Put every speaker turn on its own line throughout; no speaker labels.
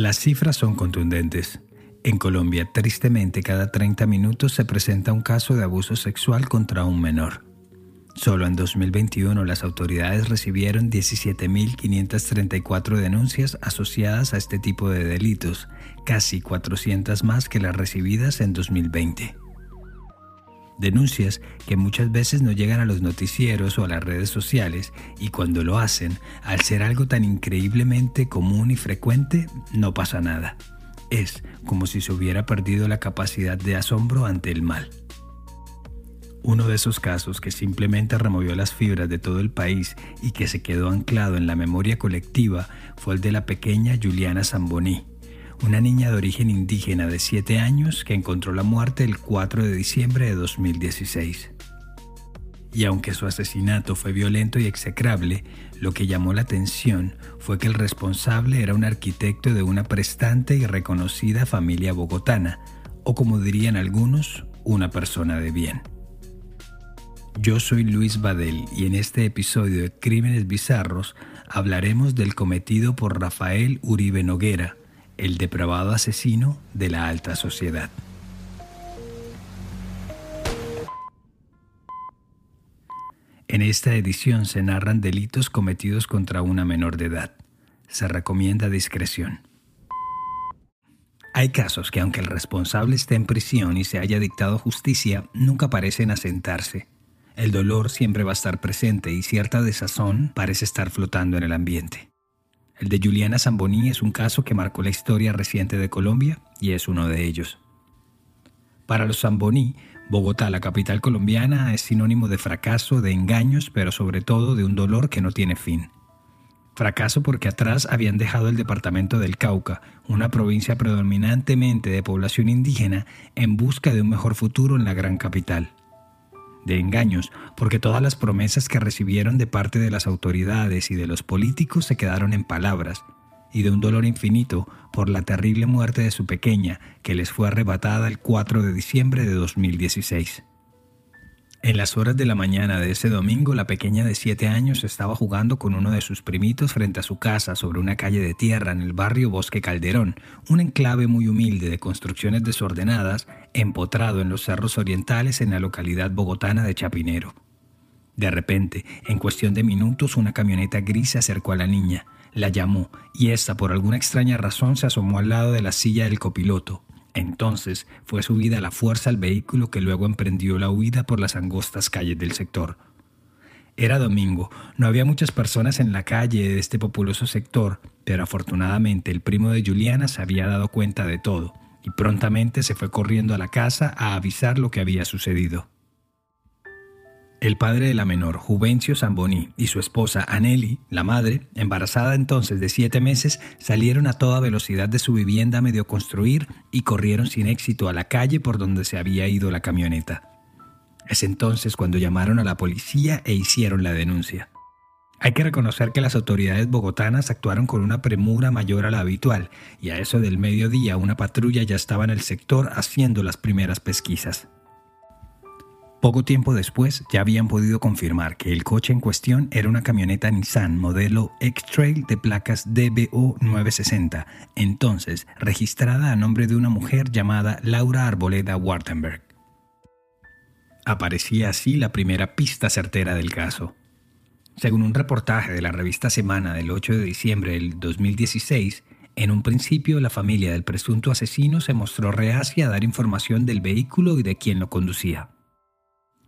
Las cifras son contundentes. En Colombia, tristemente, cada 30 minutos se presenta un caso de abuso sexual contra un menor. Solo en 2021 las autoridades recibieron 17.534 denuncias asociadas a este tipo de delitos, casi 400 más que las recibidas en 2020. Denuncias que muchas veces no llegan a los noticieros o a las redes sociales y cuando lo hacen, al ser algo tan increíblemente común y frecuente, no pasa nada. Es como si se hubiera perdido la capacidad de asombro ante el mal. Uno de esos casos que simplemente removió las fibras de todo el país y que se quedó anclado en la memoria colectiva fue el de la pequeña Juliana Zamboni, una niña de origen indígena de 7 años que encontró la muerte el 4 de diciembre de 2016. Y aunque su asesinato fue violento y execrable, lo que llamó la atención fue que el responsable era un arquitecto de una prestante y reconocida familia bogotana, o como dirían algunos, una persona de bien. Yo soy Luis Badel y en este episodio de Crímenes Bizarros hablaremos del cometido por Rafael Uribe Noguera, el depravado asesino de la alta sociedad. En esta edición se narran delitos cometidos contra una menor de edad. Se recomienda discreción. Hay casos que aunque el responsable esté en prisión y se haya dictado justicia, nunca parecen asentarse. El dolor siempre va a estar presente y cierta desazón parece estar flotando en el ambiente. El de Juliana Zamboni es un caso que marcó la historia reciente de Colombia y es uno de ellos. Para los Zamboni, Bogotá, la capital colombiana, es sinónimo de fracaso, de engaños, pero sobre todo de un dolor que no tiene fin. Fracaso porque atrás habían dejado el departamento del Cauca, una provincia predominantemente de población indígena, en busca de un mejor futuro en la gran capital de engaños, porque todas las promesas que recibieron de parte de las autoridades y de los políticos se quedaron en palabras, y de un dolor infinito por la terrible muerte de su pequeña, que les fue arrebatada el 4 de diciembre de 2016. En las horas de la mañana de ese domingo, la pequeña de siete años estaba jugando con uno de sus primitos frente a su casa sobre una calle de tierra en el barrio Bosque Calderón, un enclave muy humilde de construcciones desordenadas, empotrado en los cerros orientales en la localidad bogotana de Chapinero. De repente, en cuestión de minutos, una camioneta gris se acercó a la niña, la llamó y ésta, por alguna extraña razón, se asomó al lado de la silla del copiloto, entonces fue subida la fuerza al vehículo que luego emprendió la huida por las angostas calles del sector. Era domingo, no había muchas personas en la calle de este populoso sector, pero afortunadamente el primo de Juliana se había dado cuenta de todo y prontamente se fue corriendo a la casa a avisar lo que había sucedido. El padre de la menor, Juvencio Zamboni, y su esposa Aneli, la madre, embarazada entonces de siete meses, salieron a toda velocidad de su vivienda medio construir y corrieron sin éxito a la calle por donde se había ido la camioneta. Es entonces cuando llamaron a la policía e hicieron la denuncia. Hay que reconocer que las autoridades bogotanas actuaron con una premura mayor a la habitual, y a eso del mediodía una patrulla ya estaba en el sector haciendo las primeras pesquisas. Poco tiempo después ya habían podido confirmar que el coche en cuestión era una camioneta Nissan modelo X-Trail de placas DBO 960, entonces registrada a nombre de una mujer llamada Laura Arboleda Wartenberg. Aparecía así la primera pista certera del caso. Según un reportaje de la revista Semana del 8 de diciembre del 2016, en un principio la familia del presunto asesino se mostró reacia a dar información del vehículo y de quién lo conducía.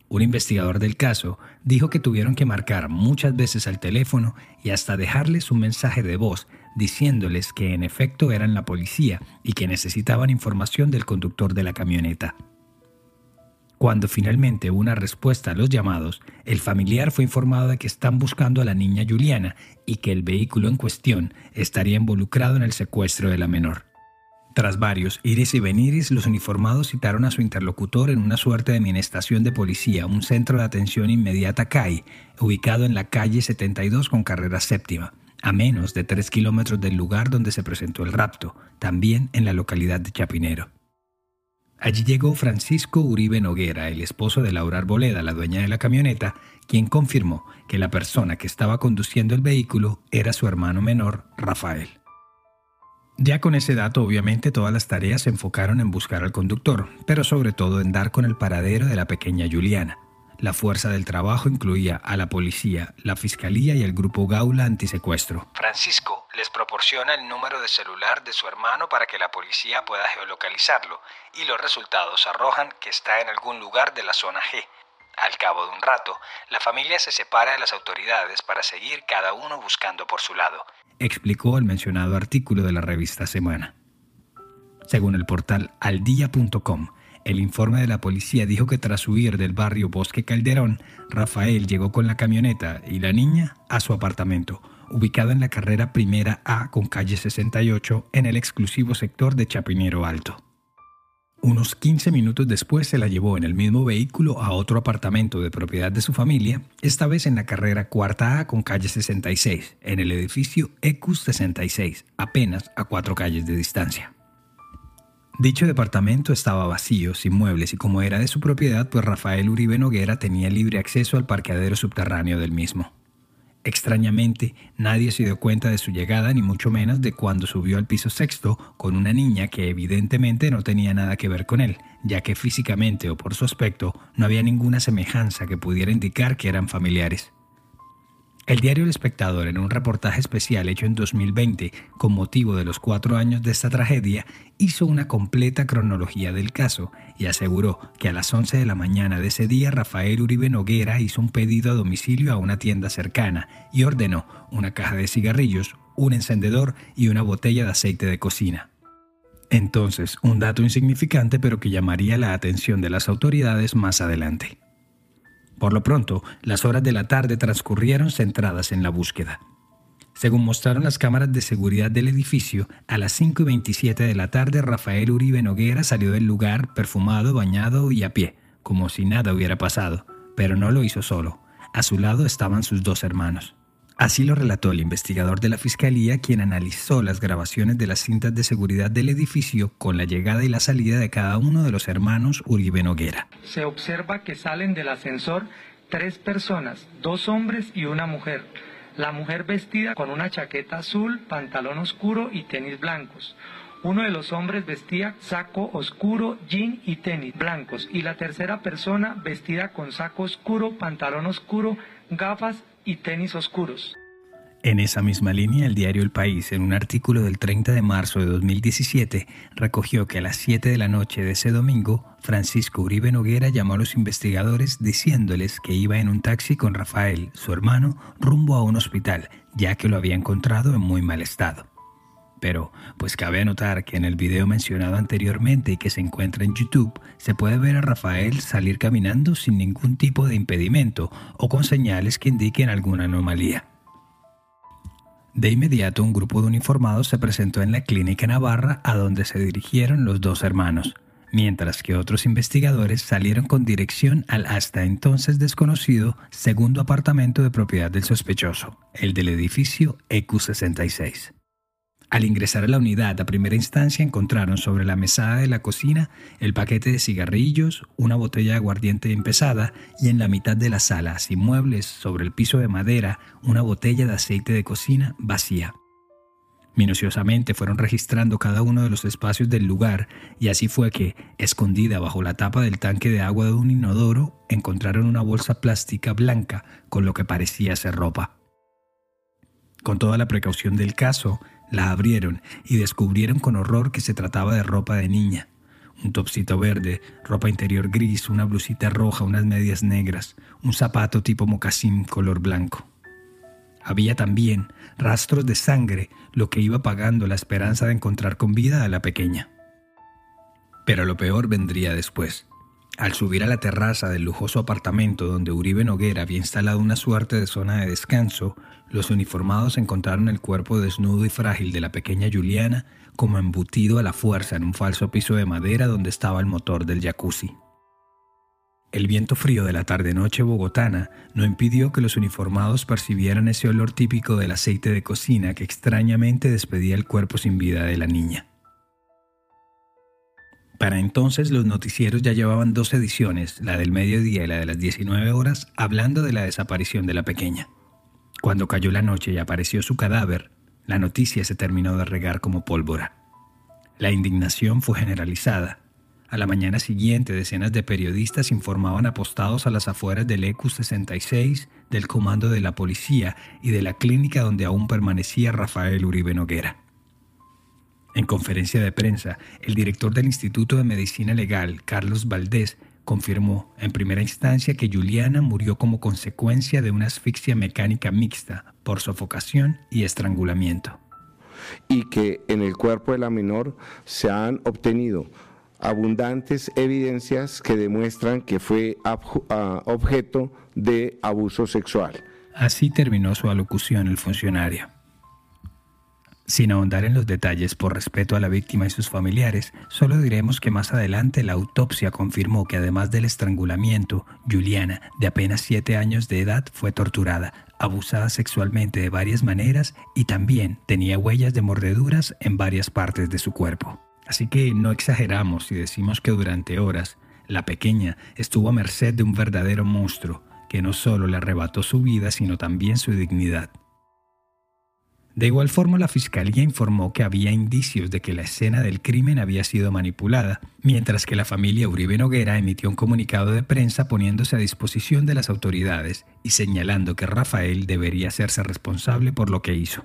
Un investigador del caso dijo que tuvieron que marcar muchas veces al teléfono y hasta dejarles un mensaje de voz diciéndoles que en efecto eran la policía y que necesitaban información del conductor de la camioneta. Cuando finalmente hubo una respuesta a los llamados, el familiar fue informado de que están buscando a la niña Juliana y que el vehículo en cuestión estaría involucrado en el secuestro de la menor. Tras varios iris y veniris, los uniformados citaron a su interlocutor en una suerte de minestación de policía, un centro de atención inmediata CAI, ubicado en la calle 72 con carrera séptima, a menos de tres kilómetros del lugar donde se presentó el rapto, también en la localidad de Chapinero. Allí llegó Francisco Uribe Noguera, el esposo de Laura Arboleda, la dueña de la camioneta, quien confirmó que la persona que estaba conduciendo el vehículo era su hermano menor, Rafael. Ya con ese dato, obviamente, todas las tareas se enfocaron en buscar al conductor, pero sobre todo en dar con el paradero de la pequeña Juliana. La fuerza del trabajo incluía a la policía, la fiscalía y el grupo Gaula Antisecuestro. Francisco les proporciona el número de celular de su hermano para que la policía pueda geolocalizarlo y los resultados arrojan que está en algún lugar de la zona G. Al cabo de un rato, la familia se separa de las autoridades para seguir cada uno buscando por su lado, explicó el mencionado artículo de la revista Semana. Según el portal aldia.com, el informe de la policía dijo que tras huir del barrio Bosque Calderón, Rafael llegó con la camioneta y la niña a su apartamento, ubicado en la carrera primera A con calle 68 en el exclusivo sector de Chapinero Alto. Unos 15 minutos después se la llevó en el mismo vehículo a otro apartamento de propiedad de su familia, esta vez en la carrera cuarta A con calle 66, en el edificio ECUS 66, apenas a cuatro calles de distancia. Dicho departamento estaba vacío, sin muebles y como era de su propiedad, pues Rafael Uribe Noguera tenía libre acceso al parqueadero subterráneo del mismo. Extrañamente, nadie se dio cuenta de su llegada ni mucho menos de cuando subió al piso sexto con una niña que evidentemente no tenía nada que ver con él, ya que físicamente o por su aspecto no había ninguna semejanza que pudiera indicar que eran familiares. El diario El Espectador, en un reportaje especial hecho en 2020 con motivo de los cuatro años de esta tragedia, hizo una completa cronología del caso y aseguró que a las 11 de la mañana de ese día Rafael Uribe Noguera hizo un pedido a domicilio a una tienda cercana y ordenó una caja de cigarrillos, un encendedor y una botella de aceite de cocina. Entonces, un dato insignificante pero que llamaría la atención de las autoridades más adelante. Por lo pronto, las horas de la tarde transcurrieron centradas en la búsqueda. Según mostraron las cámaras de seguridad del edificio, a las 5 y 27 de la tarde Rafael Uribe Noguera salió del lugar perfumado, bañado y a pie, como si nada hubiera pasado, pero no lo hizo solo. A su lado estaban sus dos hermanos. Así lo relató el investigador de la Fiscalía, quien analizó las grabaciones de las cintas de seguridad del edificio con la llegada y la salida de cada uno de los hermanos Uribe Noguera.
Se observa que salen del ascensor tres personas, dos hombres y una mujer. La mujer vestida con una chaqueta azul, pantalón oscuro y tenis blancos. Uno de los hombres vestía saco oscuro, jean y tenis blancos. Y la tercera persona vestida con saco oscuro, pantalón oscuro, gafas y tenis oscuros.
En esa misma línea, el diario El País, en un artículo del 30 de marzo de 2017, recogió que a las 7 de la noche de ese domingo, Francisco Uribe Noguera llamó a los investigadores diciéndoles que iba en un taxi con Rafael, su hermano, rumbo a un hospital, ya que lo había encontrado en muy mal estado. Pero, pues cabe anotar que en el video mencionado anteriormente y que se encuentra en YouTube, se puede ver a Rafael salir caminando sin ningún tipo de impedimento o con señales que indiquen alguna anomalía. De inmediato un grupo de uniformados se presentó en la clínica Navarra a donde se dirigieron los dos hermanos, mientras que otros investigadores salieron con dirección al hasta entonces desconocido segundo apartamento de propiedad del sospechoso, el del edificio EQ66. Al ingresar a la unidad a primera instancia encontraron sobre la mesada de la cocina el paquete de cigarrillos, una botella de aguardiente empezada y en la mitad de la sala, sin muebles, sobre el piso de madera, una botella de aceite de cocina vacía. Minuciosamente fueron registrando cada uno de los espacios del lugar y así fue que, escondida bajo la tapa del tanque de agua de un inodoro, encontraron una bolsa plástica blanca con lo que parecía ser ropa. Con toda la precaución del caso, la abrieron y descubrieron con horror que se trataba de ropa de niña. Un topsito verde, ropa interior gris, una blusita roja, unas medias negras, un zapato tipo mocasín color blanco. Había también rastros de sangre, lo que iba pagando la esperanza de encontrar con vida a la pequeña. Pero lo peor vendría después. Al subir a la terraza del lujoso apartamento donde Uribe Noguera había instalado una suerte de zona de descanso, los uniformados encontraron el cuerpo desnudo y frágil de la pequeña Juliana como embutido a la fuerza en un falso piso de madera donde estaba el motor del jacuzzi. El viento frío de la tarde-noche bogotana no impidió que los uniformados percibieran ese olor típico del aceite de cocina que extrañamente despedía el cuerpo sin vida de la niña. Para entonces los noticieros ya llevaban dos ediciones, la del mediodía y la de las 19 horas, hablando de la desaparición de la pequeña. Cuando cayó la noche y apareció su cadáver, la noticia se terminó de regar como pólvora. La indignación fue generalizada a la mañana siguiente, decenas de periodistas informaban apostados a las afueras del EQ-66, del comando de la policía y de la clínica donde aún permanecía Rafael Uribe Noguera. En conferencia de prensa, el director del Instituto de Medicina Legal, Carlos Valdés, confirmó en primera instancia que Juliana murió como consecuencia de una asfixia mecánica mixta por sofocación y estrangulamiento.
Y que en el cuerpo de la menor se han obtenido abundantes evidencias que demuestran que fue ah, objeto de abuso sexual.
Así terminó su alocución el funcionario. Sin ahondar en los detalles por respeto a la víctima y sus familiares, solo diremos que más adelante la autopsia confirmó que además del estrangulamiento, Juliana, de apenas siete años de edad, fue torturada, abusada sexualmente de varias maneras y también tenía huellas de mordeduras en varias partes de su cuerpo. Así que no exageramos si decimos que durante horas la pequeña estuvo a merced de un verdadero monstruo que no solo le arrebató su vida, sino también su dignidad. De igual forma, la fiscalía informó que había indicios de que la escena del crimen había sido manipulada, mientras que la familia Uribe Noguera emitió un comunicado de prensa poniéndose a disposición de las autoridades y señalando que Rafael debería hacerse responsable por lo que hizo.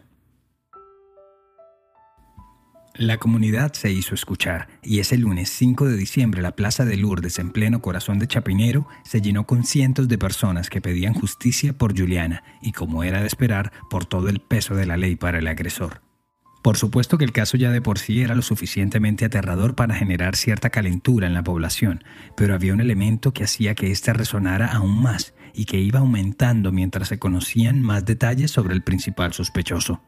La comunidad se hizo escuchar y ese lunes 5 de diciembre la Plaza de Lourdes en pleno corazón de Chapinero se llenó con cientos de personas que pedían justicia por Juliana y como era de esperar por todo el peso de la ley para el agresor. Por supuesto que el caso ya de por sí era lo suficientemente aterrador para generar cierta calentura en la población, pero había un elemento que hacía que éste resonara aún más y que iba aumentando mientras se conocían más detalles sobre el principal sospechoso.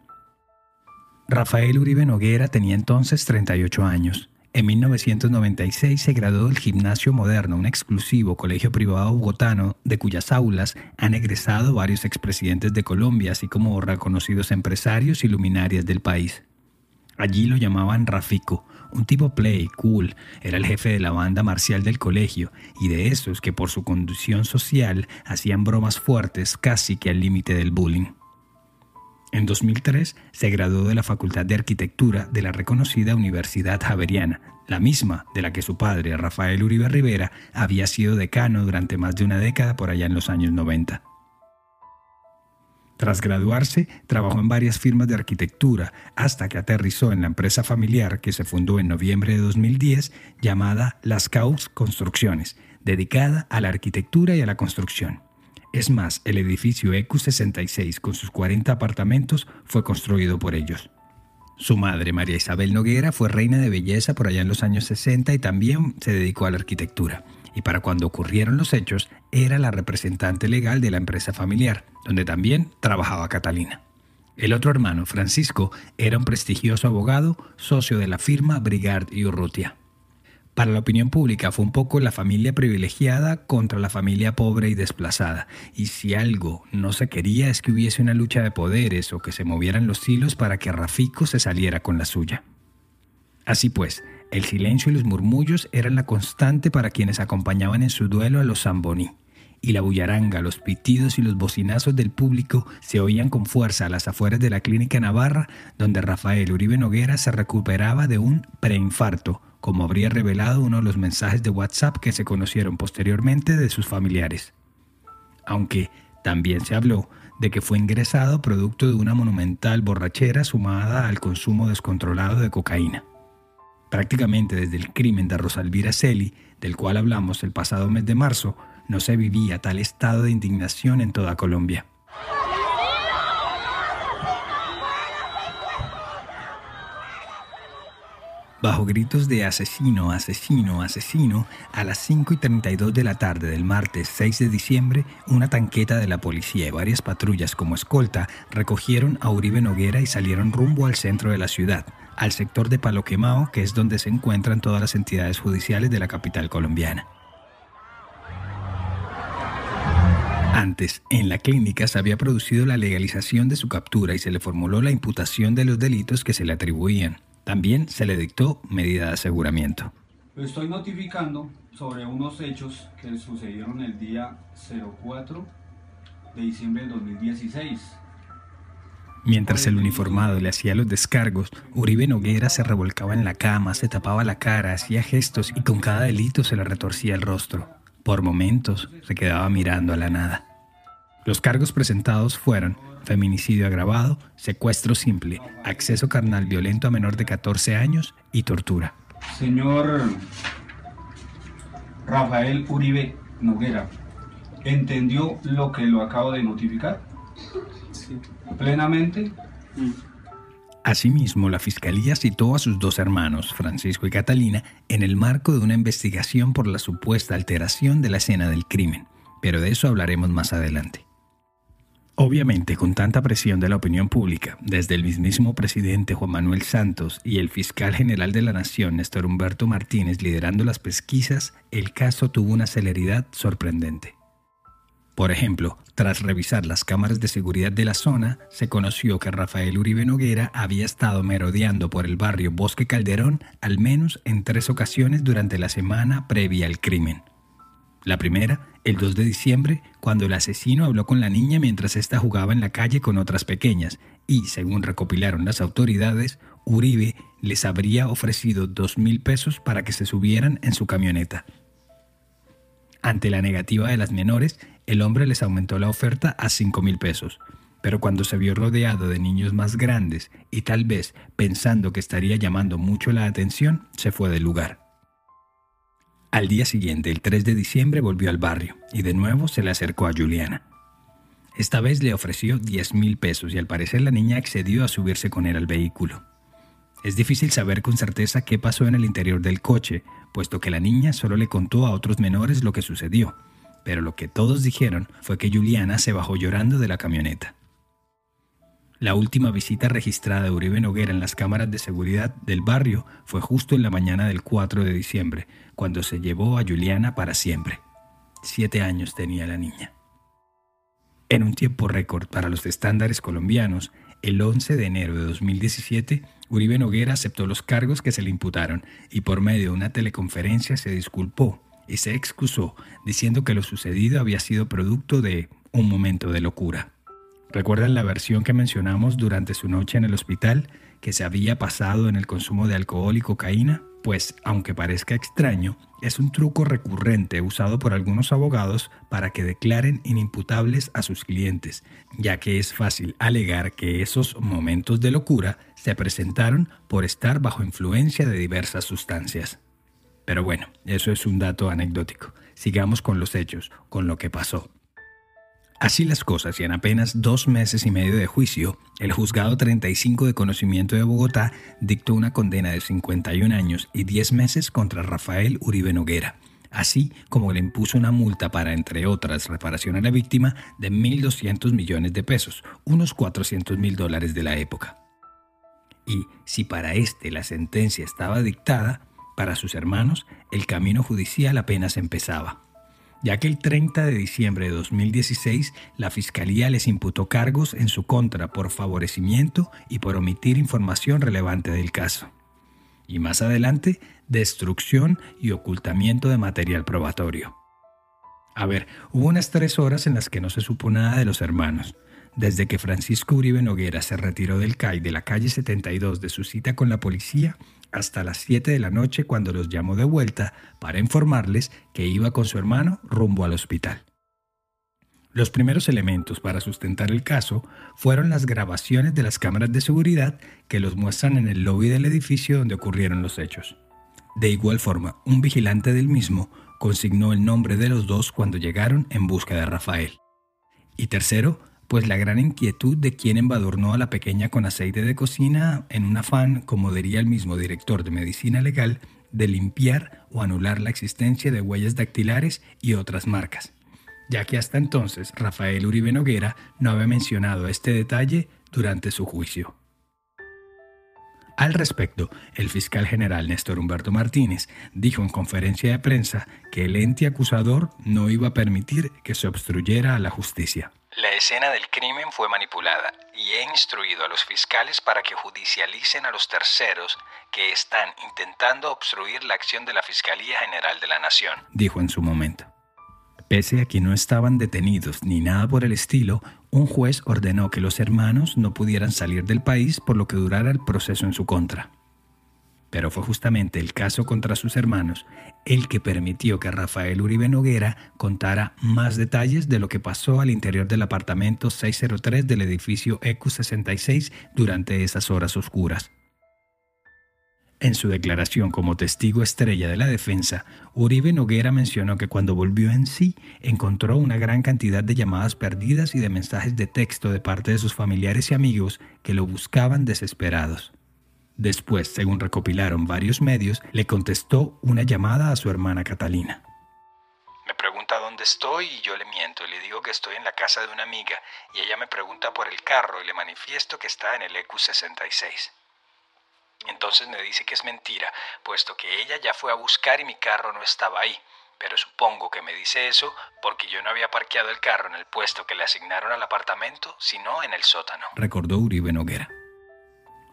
Rafael Uribe Noguera tenía entonces 38 años. En 1996 se graduó del Gimnasio Moderno, un exclusivo colegio privado bogotano de cuyas aulas han egresado varios expresidentes de Colombia, así como reconocidos empresarios y luminarias del país. Allí lo llamaban Rafico, un tipo play, cool, era el jefe de la banda marcial del colegio y de esos que por su condición social hacían bromas fuertes casi que al límite del bullying. En 2003 se graduó de la Facultad de Arquitectura de la reconocida Universidad Javeriana, la misma de la que su padre, Rafael Uribe Rivera, había sido decano durante más de una década por allá en los años 90. Tras graduarse, trabajó en varias firmas de arquitectura hasta que aterrizó en la empresa familiar que se fundó en noviembre de 2010 llamada Las Caus Construcciones, dedicada a la arquitectura y a la construcción. Es más, el edificio EQ66 con sus 40 apartamentos fue construido por ellos. Su madre, María Isabel Noguera, fue reina de belleza por allá en los años 60 y también se dedicó a la arquitectura. Y para cuando ocurrieron los hechos, era la representante legal de la empresa familiar, donde también trabajaba Catalina. El otro hermano, Francisco, era un prestigioso abogado, socio de la firma Brigard y Urrutia. Para la opinión pública fue un poco la familia privilegiada contra la familia pobre y desplazada. Y si algo no se quería es que hubiese una lucha de poderes o que se movieran los hilos para que Rafico se saliera con la suya. Así pues, el silencio y los murmullos eran la constante para quienes acompañaban en su duelo a los Zamboní. Y la bullaranga, los pitidos y los bocinazos del público se oían con fuerza a las afueras de la clínica Navarra, donde Rafael Uribe Noguera se recuperaba de un preinfarto como habría revelado uno de los mensajes de WhatsApp que se conocieron posteriormente de sus familiares. Aunque también se habló de que fue ingresado producto de una monumental borrachera sumada al consumo descontrolado de cocaína. Prácticamente desde el crimen de Rosalvira Celi, del cual hablamos el pasado mes de marzo, no se vivía tal estado de indignación en toda Colombia. Bajo gritos de asesino, asesino, asesino, a las 5 y 32 de la tarde del martes 6 de diciembre, una tanqueta de la policía y varias patrullas como escolta recogieron a Uribe Noguera y salieron rumbo al centro de la ciudad, al sector de Palo Quemao, que es donde se encuentran todas las entidades judiciales de la capital colombiana. Antes, en la clínica se había producido la legalización de su captura y se le formuló la imputación de los delitos que se le atribuían. También se le dictó medida de aseguramiento.
Lo estoy notificando sobre unos hechos que sucedieron el día 04 de diciembre del 2016.
Mientras el uniformado le hacía los descargos, Uribe Noguera se revolcaba en la cama, se tapaba la cara, hacía gestos y con cada delito se le retorcía el rostro. Por momentos se quedaba mirando a la nada. Los cargos presentados fueron feminicidio agravado, secuestro simple, acceso carnal violento a menor de 14 años y tortura.
Señor Rafael Uribe Noguera, ¿entendió lo que lo acabo de notificar? Sí. ¿Plenamente?
Asimismo, la Fiscalía citó a sus dos hermanos, Francisco y Catalina, en el marco de una investigación por la supuesta alteración de la escena del crimen, pero de eso hablaremos más adelante. Obviamente, con tanta presión de la opinión pública, desde el mismísimo presidente Juan Manuel Santos y el fiscal general de la Nación, Néstor Humberto Martínez, liderando las pesquisas, el caso tuvo una celeridad sorprendente. Por ejemplo, tras revisar las cámaras de seguridad de la zona, se conoció que Rafael Uribe Noguera había estado merodeando por el barrio Bosque Calderón al menos en tres ocasiones durante la semana previa al crimen. La primera, el 2 de diciembre, cuando el asesino habló con la niña mientras ésta jugaba en la calle con otras pequeñas y, según recopilaron las autoridades, Uribe les habría ofrecido dos mil pesos para que se subieran en su camioneta. Ante la negativa de las menores, el hombre les aumentó la oferta a cinco mil pesos, pero cuando se vio rodeado de niños más grandes y tal vez pensando que estaría llamando mucho la atención, se fue del lugar. Al día siguiente, el 3 de diciembre, volvió al barrio y de nuevo se le acercó a Juliana. Esta vez le ofreció 10 mil pesos y al parecer la niña accedió a subirse con él al vehículo. Es difícil saber con certeza qué pasó en el interior del coche, puesto que la niña solo le contó a otros menores lo que sucedió, pero lo que todos dijeron fue que Juliana se bajó llorando de la camioneta. La última visita registrada de Uribe Noguera en las cámaras de seguridad del barrio fue justo en la mañana del 4 de diciembre, cuando se llevó a Juliana para siempre. Siete años tenía la niña. En un tiempo récord para los estándares colombianos, el 11 de enero de 2017, Uribe Noguera aceptó los cargos que se le imputaron y por medio de una teleconferencia se disculpó y se excusó diciendo que lo sucedido había sido producto de un momento de locura. ¿Recuerdan la versión que mencionamos durante su noche en el hospital, que se había pasado en el consumo de alcohol y cocaína? Pues, aunque parezca extraño, es un truco recurrente usado por algunos abogados para que declaren inimputables a sus clientes, ya que es fácil alegar que esos momentos de locura se presentaron por estar bajo influencia de diversas sustancias. Pero bueno, eso es un dato anecdótico. Sigamos con los hechos, con lo que pasó. Así las cosas y en apenas dos meses y medio de juicio, el juzgado 35 de conocimiento de Bogotá dictó una condena de 51 años y 10 meses contra Rafael Uribe Noguera, así como le impuso una multa para, entre otras, reparación a la víctima de 1.200 millones de pesos, unos 400 mil dólares de la época. Y si para este la sentencia estaba dictada, para sus hermanos el camino judicial apenas empezaba ya que el 30 de diciembre de 2016 la Fiscalía les imputó cargos en su contra por favorecimiento y por omitir información relevante del caso. Y más adelante, destrucción y ocultamiento de material probatorio. A ver, hubo unas tres horas en las que no se supo nada de los hermanos. Desde que Francisco Uribe Noguera se retiró del CAI de la calle 72 de su cita con la policía, hasta las 7 de la noche cuando los llamó de vuelta para informarles que iba con su hermano rumbo al hospital. Los primeros elementos para sustentar el caso fueron las grabaciones de las cámaras de seguridad que los muestran en el lobby del edificio donde ocurrieron los hechos. De igual forma, un vigilante del mismo consignó el nombre de los dos cuando llegaron en busca de Rafael. Y tercero, pues la gran inquietud de quien embadurnó a la pequeña con aceite de cocina en un afán, como diría el mismo director de medicina legal, de limpiar o anular la existencia de huellas dactilares y otras marcas, ya que hasta entonces Rafael Uribe Noguera no había mencionado este detalle durante su juicio. Al respecto, el fiscal general Néstor Humberto Martínez dijo en conferencia de prensa que el ente acusador no iba a permitir que se obstruyera a la justicia.
La escena del crimen fue manipulada y he instruido a los fiscales para que judicialicen a los terceros que están intentando obstruir la acción de la Fiscalía General de la Nación,
dijo en su momento. Pese a que no estaban detenidos ni nada por el estilo, un juez ordenó que los hermanos no pudieran salir del país por lo que durara el proceso en su contra. Pero fue justamente el caso contra sus hermanos el que permitió que Rafael Uribe Noguera contara más detalles de lo que pasó al interior del apartamento 603 del edificio EQ66 durante esas horas oscuras. En su declaración como testigo estrella de la defensa, Uribe Noguera mencionó que cuando volvió en sí encontró una gran cantidad de llamadas perdidas y de mensajes de texto de parte de sus familiares y amigos que lo buscaban desesperados. Después, según recopilaron varios medios, le contestó una llamada a su hermana Catalina.
Me pregunta dónde estoy y yo le miento y le digo que estoy en la casa de una amiga y ella me pregunta por el carro y le manifiesto que está en el EQ66. Entonces me dice que es mentira, puesto que ella ya fue a buscar y mi carro no estaba ahí. Pero supongo que me dice eso porque yo no había parqueado el carro en el puesto que le asignaron al apartamento, sino en el sótano.
Recordó Uribe Noguera.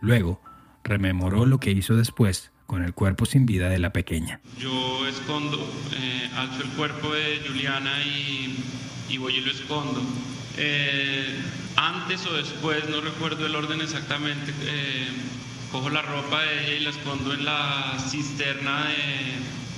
Luego, rememoró lo que hizo después con el cuerpo sin vida de la pequeña.
Yo escondo, eh, alzo el cuerpo de Juliana y, voy y lo escondo. Eh, antes o después, no recuerdo el orden exactamente, eh, cojo la ropa de ella y la escondo en la cisterna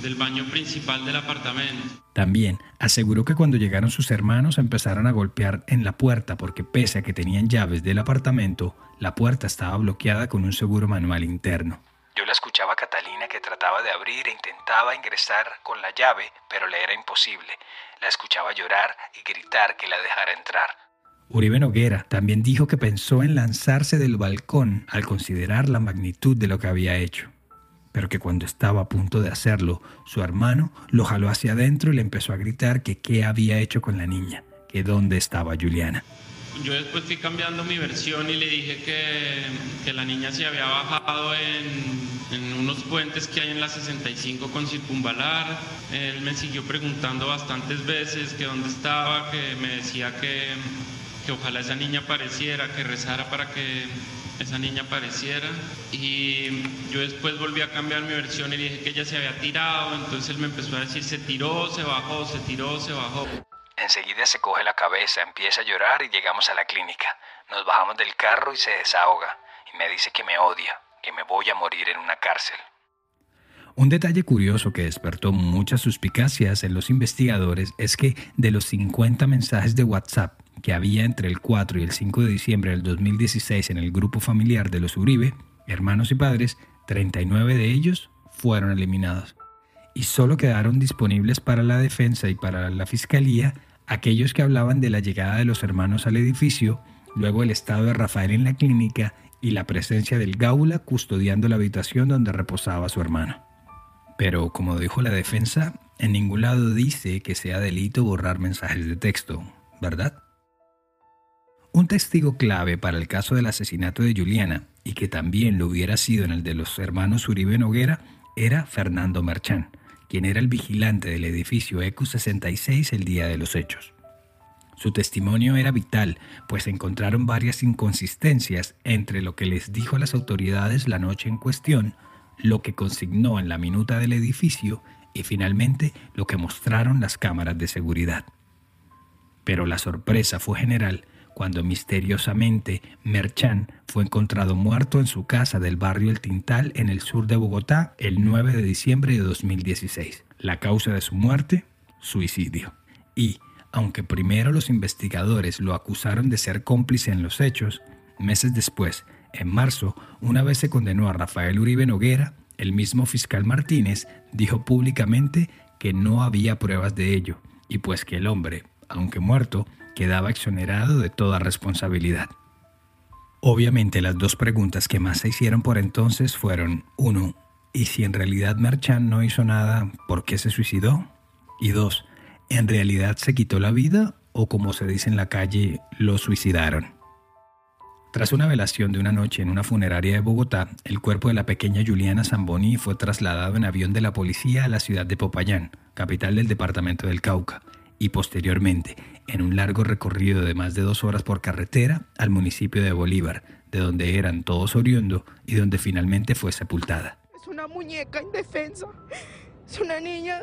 del baño principal del apartamento.
También aseguró que cuando llegaron sus hermanos empezaron a golpear en la puerta porque pese a que tenían llaves del apartamento, la puerta estaba bloqueada con un seguro manual interno.
Yo la escuchaba a Catalina que trataba de abrir e intentaba ingresar con la llave, pero le era imposible. La escuchaba llorar y gritar que la dejara entrar.
Uribe Noguera también dijo que pensó en lanzarse del balcón al considerar la magnitud de lo que había hecho, pero que cuando estaba a punto de hacerlo, su hermano lo jaló hacia adentro y le empezó a gritar que qué había hecho con la niña, que dónde estaba Juliana.
Yo después fui cambiando mi versión y le dije que, que la niña se había bajado en, unos puentes que hay en la 65 con circunvalar. Él me siguió preguntando bastantes veces que dónde estaba, que me decía que, que ojalá esa niña apareciera, que rezara para que esa niña apareciera. Y yo después volví a cambiar mi versión y dije que ella se había tirado, entonces él me empezó a decir se tiró, se bajó, se tiró, se bajó.
Enseguida se coge la cabeza, empieza a llorar y llegamos a la clínica. Nos bajamos del carro y se desahoga. Y me dice que me odia, que me voy a morir en una cárcel.
Un detalle curioso que despertó muchas suspicacias en los investigadores es que de los 50 mensajes de WhatsApp que había entre el 4 y el 5 de diciembre del 2016 en el grupo familiar de los Uribe, hermanos y padres, 39 de ellos fueron eliminados. Y solo quedaron disponibles para la defensa y para la fiscalía aquellos que hablaban de la llegada de los hermanos al edificio, luego el estado de Rafael en la clínica y la presencia del Gaula custodiando la habitación donde reposaba su hermano. Pero, como dijo la defensa, en ningún lado dice que sea delito borrar mensajes de texto, ¿verdad? Un testigo clave para el caso del asesinato de Juliana, y que también lo hubiera sido en el de los hermanos Uribe Noguera, era Fernando Merchán, quien era el vigilante del edificio EQ66 el día de los hechos. Su testimonio era vital, pues encontraron varias inconsistencias entre lo que les dijo a las autoridades la noche en cuestión lo que consignó en la minuta del edificio y finalmente lo que mostraron las cámaras de seguridad. Pero la sorpresa fue general cuando misteriosamente Merchan fue encontrado muerto en su casa del barrio El Tintal en el sur de Bogotá el 9 de diciembre de 2016. La causa de su muerte, suicidio. Y, aunque primero los investigadores lo acusaron de ser cómplice en los hechos, meses después en marzo, una vez se condenó a Rafael Uribe Noguera, el mismo fiscal Martínez dijo públicamente que no había pruebas de ello, y pues que el hombre, aunque muerto, quedaba exonerado de toda responsabilidad. Obviamente las dos preguntas que más se hicieron por entonces fueron, uno, ¿y si en realidad Merchan no hizo nada, por qué se suicidó? Y dos, ¿en realidad se quitó la vida o como se dice en la calle, lo suicidaron? Tras una velación de una noche en una funeraria de Bogotá, el cuerpo de la pequeña Juliana Zamboni fue trasladado en avión de la policía a la ciudad de Popayán, capital del departamento del Cauca, y posteriormente, en un largo recorrido de más de dos horas por carretera, al municipio de Bolívar, de donde eran todos oriundo y donde finalmente fue sepultada.
Es una muñeca indefensa. Es una niña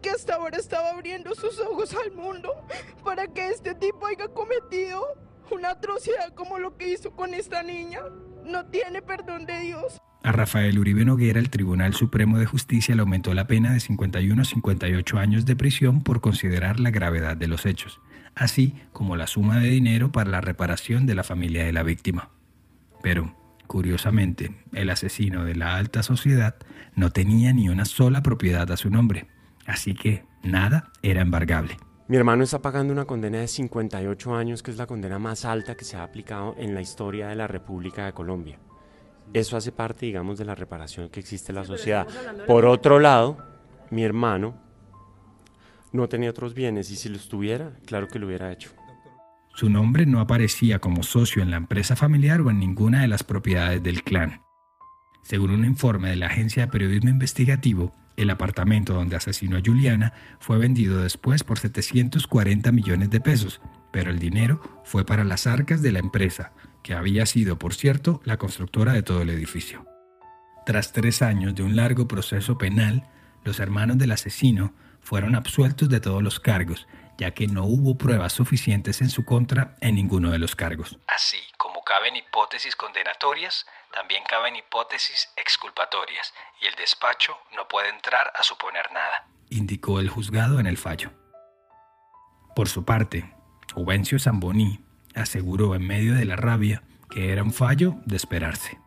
que hasta ahora estaba abriendo sus ojos al mundo para que este tipo haya cometido una atrocidad como lo que hizo con esta niña. No tiene perdón de Dios.
A Rafael Uribe Noguera, el Tribunal Supremo de Justicia le aumentó la pena de 51 a 58 años de prisión por considerar la gravedad de los hechos, así como la suma de dinero para la reparación de la familia de la víctima. Pero, curiosamente, el asesino de la alta sociedad no tenía ni una sola propiedad a su nombre, así que nada era embargable.
Mi hermano está pagando una condena de 58 años, que es la condena más alta que se ha aplicado en la historia de la República de Colombia. Eso hace parte, digamos, de la reparación que existe en la sociedad. Por otro lado, mi hermano no tenía otros bienes y si los tuviera, claro que lo hubiera hecho.
Su nombre no aparecía como socio en la empresa familiar o en ninguna de las propiedades del clan. Según un informe de la Agencia de Periodismo Investigativo, el apartamento donde asesinó a Juliana fue vendido después por 740 millones de pesos, pero el dinero fue para las arcas de la empresa, que había sido, por cierto, la constructora de todo el edificio. Tras tres años de un largo proceso penal, los hermanos del asesino fueron absueltos de todos los cargos, ya que no hubo pruebas suficientes en su contra en ninguno de los cargos.
Así como caben hipótesis condenatorias, también caben hipótesis exculpatorias y el despacho no puede entrar a suponer nada,
indicó el juzgado en el fallo. Por su parte, Juvencio Zamboni aseguró en medio de la rabia que era un fallo de esperarse.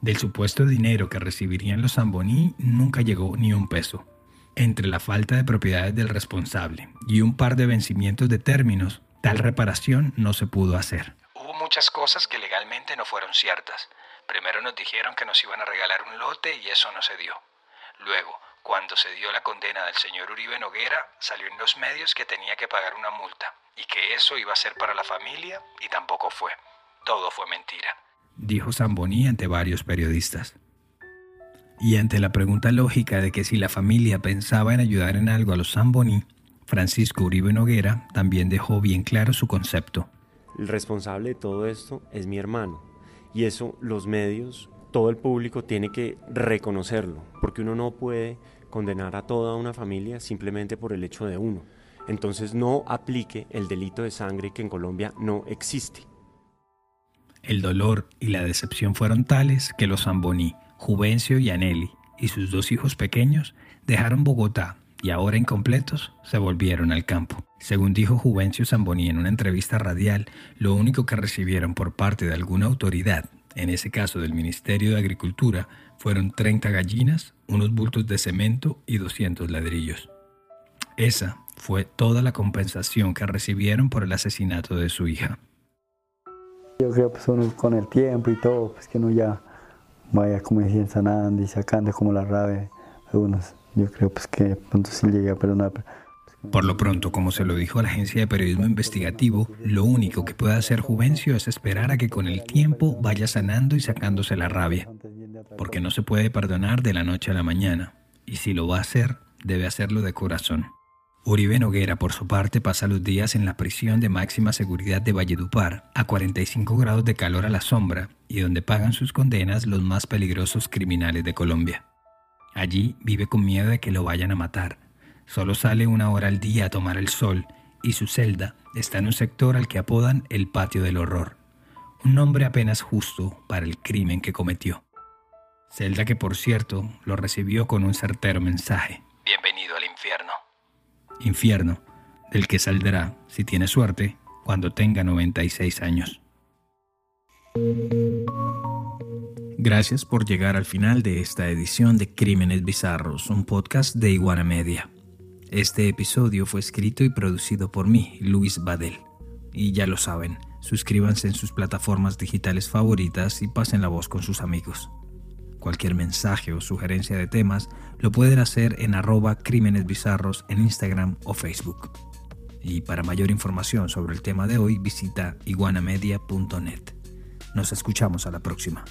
Del supuesto dinero que recibirían los Zamboni nunca llegó ni un peso. Entre la falta de propiedades del responsable y un par de vencimientos de términos, tal reparación no se pudo hacer
muchas cosas que legalmente no fueron ciertas. Primero nos dijeron que nos iban a regalar un lote y eso no se dio. Luego, cuando se dio la condena del señor Uribe Noguera, salió en los medios que tenía que pagar una multa y que eso iba a ser para la familia y tampoco fue. Todo fue mentira.
Dijo Zamboni ante varios periodistas. Y ante la pregunta lógica de que si la familia pensaba en ayudar en algo a los Zamboni, Francisco Uribe Noguera también dejó bien claro su concepto.
El responsable de todo esto es mi hermano. Y eso los medios, todo el público tiene que reconocerlo, porque uno no puede condenar a toda una familia simplemente por el hecho de uno. Entonces no aplique el delito de sangre que en Colombia no existe.
El dolor y la decepción fueron tales que los Zamboni, Juvencio y Aneli, y sus dos hijos pequeños dejaron Bogotá y ahora incompletos, se volvieron al campo. Según dijo Juvencio Zamboni en una entrevista radial, lo único que recibieron por parte de alguna autoridad, en ese caso del Ministerio de Agricultura, fueron 30 gallinas, unos bultos de cemento y 200 ladrillos. Esa fue toda la compensación que recibieron por el asesinato de su hija.
Yo creo que pues, con el tiempo y todo, pues que uno ya vaya como sanando y sacando como la rabia de unos yo creo pues que pronto sí llegué a perdonar. Pues,
Por lo pronto, como se lo dijo a la agencia de periodismo investigativo, lo único que puede hacer Juvencio es esperar a que con el tiempo vaya sanando y sacándose la rabia. Porque no se puede perdonar de la noche a la mañana. Y si lo va a hacer, debe hacerlo de corazón. Uribe Noguera, por su parte, pasa los días en la prisión de máxima seguridad de Valledupar, a 45 grados de calor a la sombra, y donde pagan sus condenas los más peligrosos criminales de Colombia. Allí vive con miedo de que lo vayan a matar. Solo sale una hora al día a tomar el sol y su celda está en un sector al que apodan el patio del horror, un nombre apenas justo para el crimen que cometió. Celda que por cierto lo recibió con un certero mensaje.
Bienvenido al infierno.
Infierno, del que saldrá, si tiene suerte, cuando tenga 96 años. Gracias por llegar al final de esta edición de Crímenes Bizarros, un podcast de Iguana Media. Este episodio fue escrito y producido por mí, Luis Badel. Y ya lo saben, suscríbanse en sus plataformas digitales favoritas y pasen la voz con sus amigos. Cualquier mensaje o sugerencia de temas lo pueden hacer en arroba crímenes en Instagram o Facebook. Y para mayor información sobre el tema de hoy visita iguanamedia.net. Nos escuchamos a la próxima.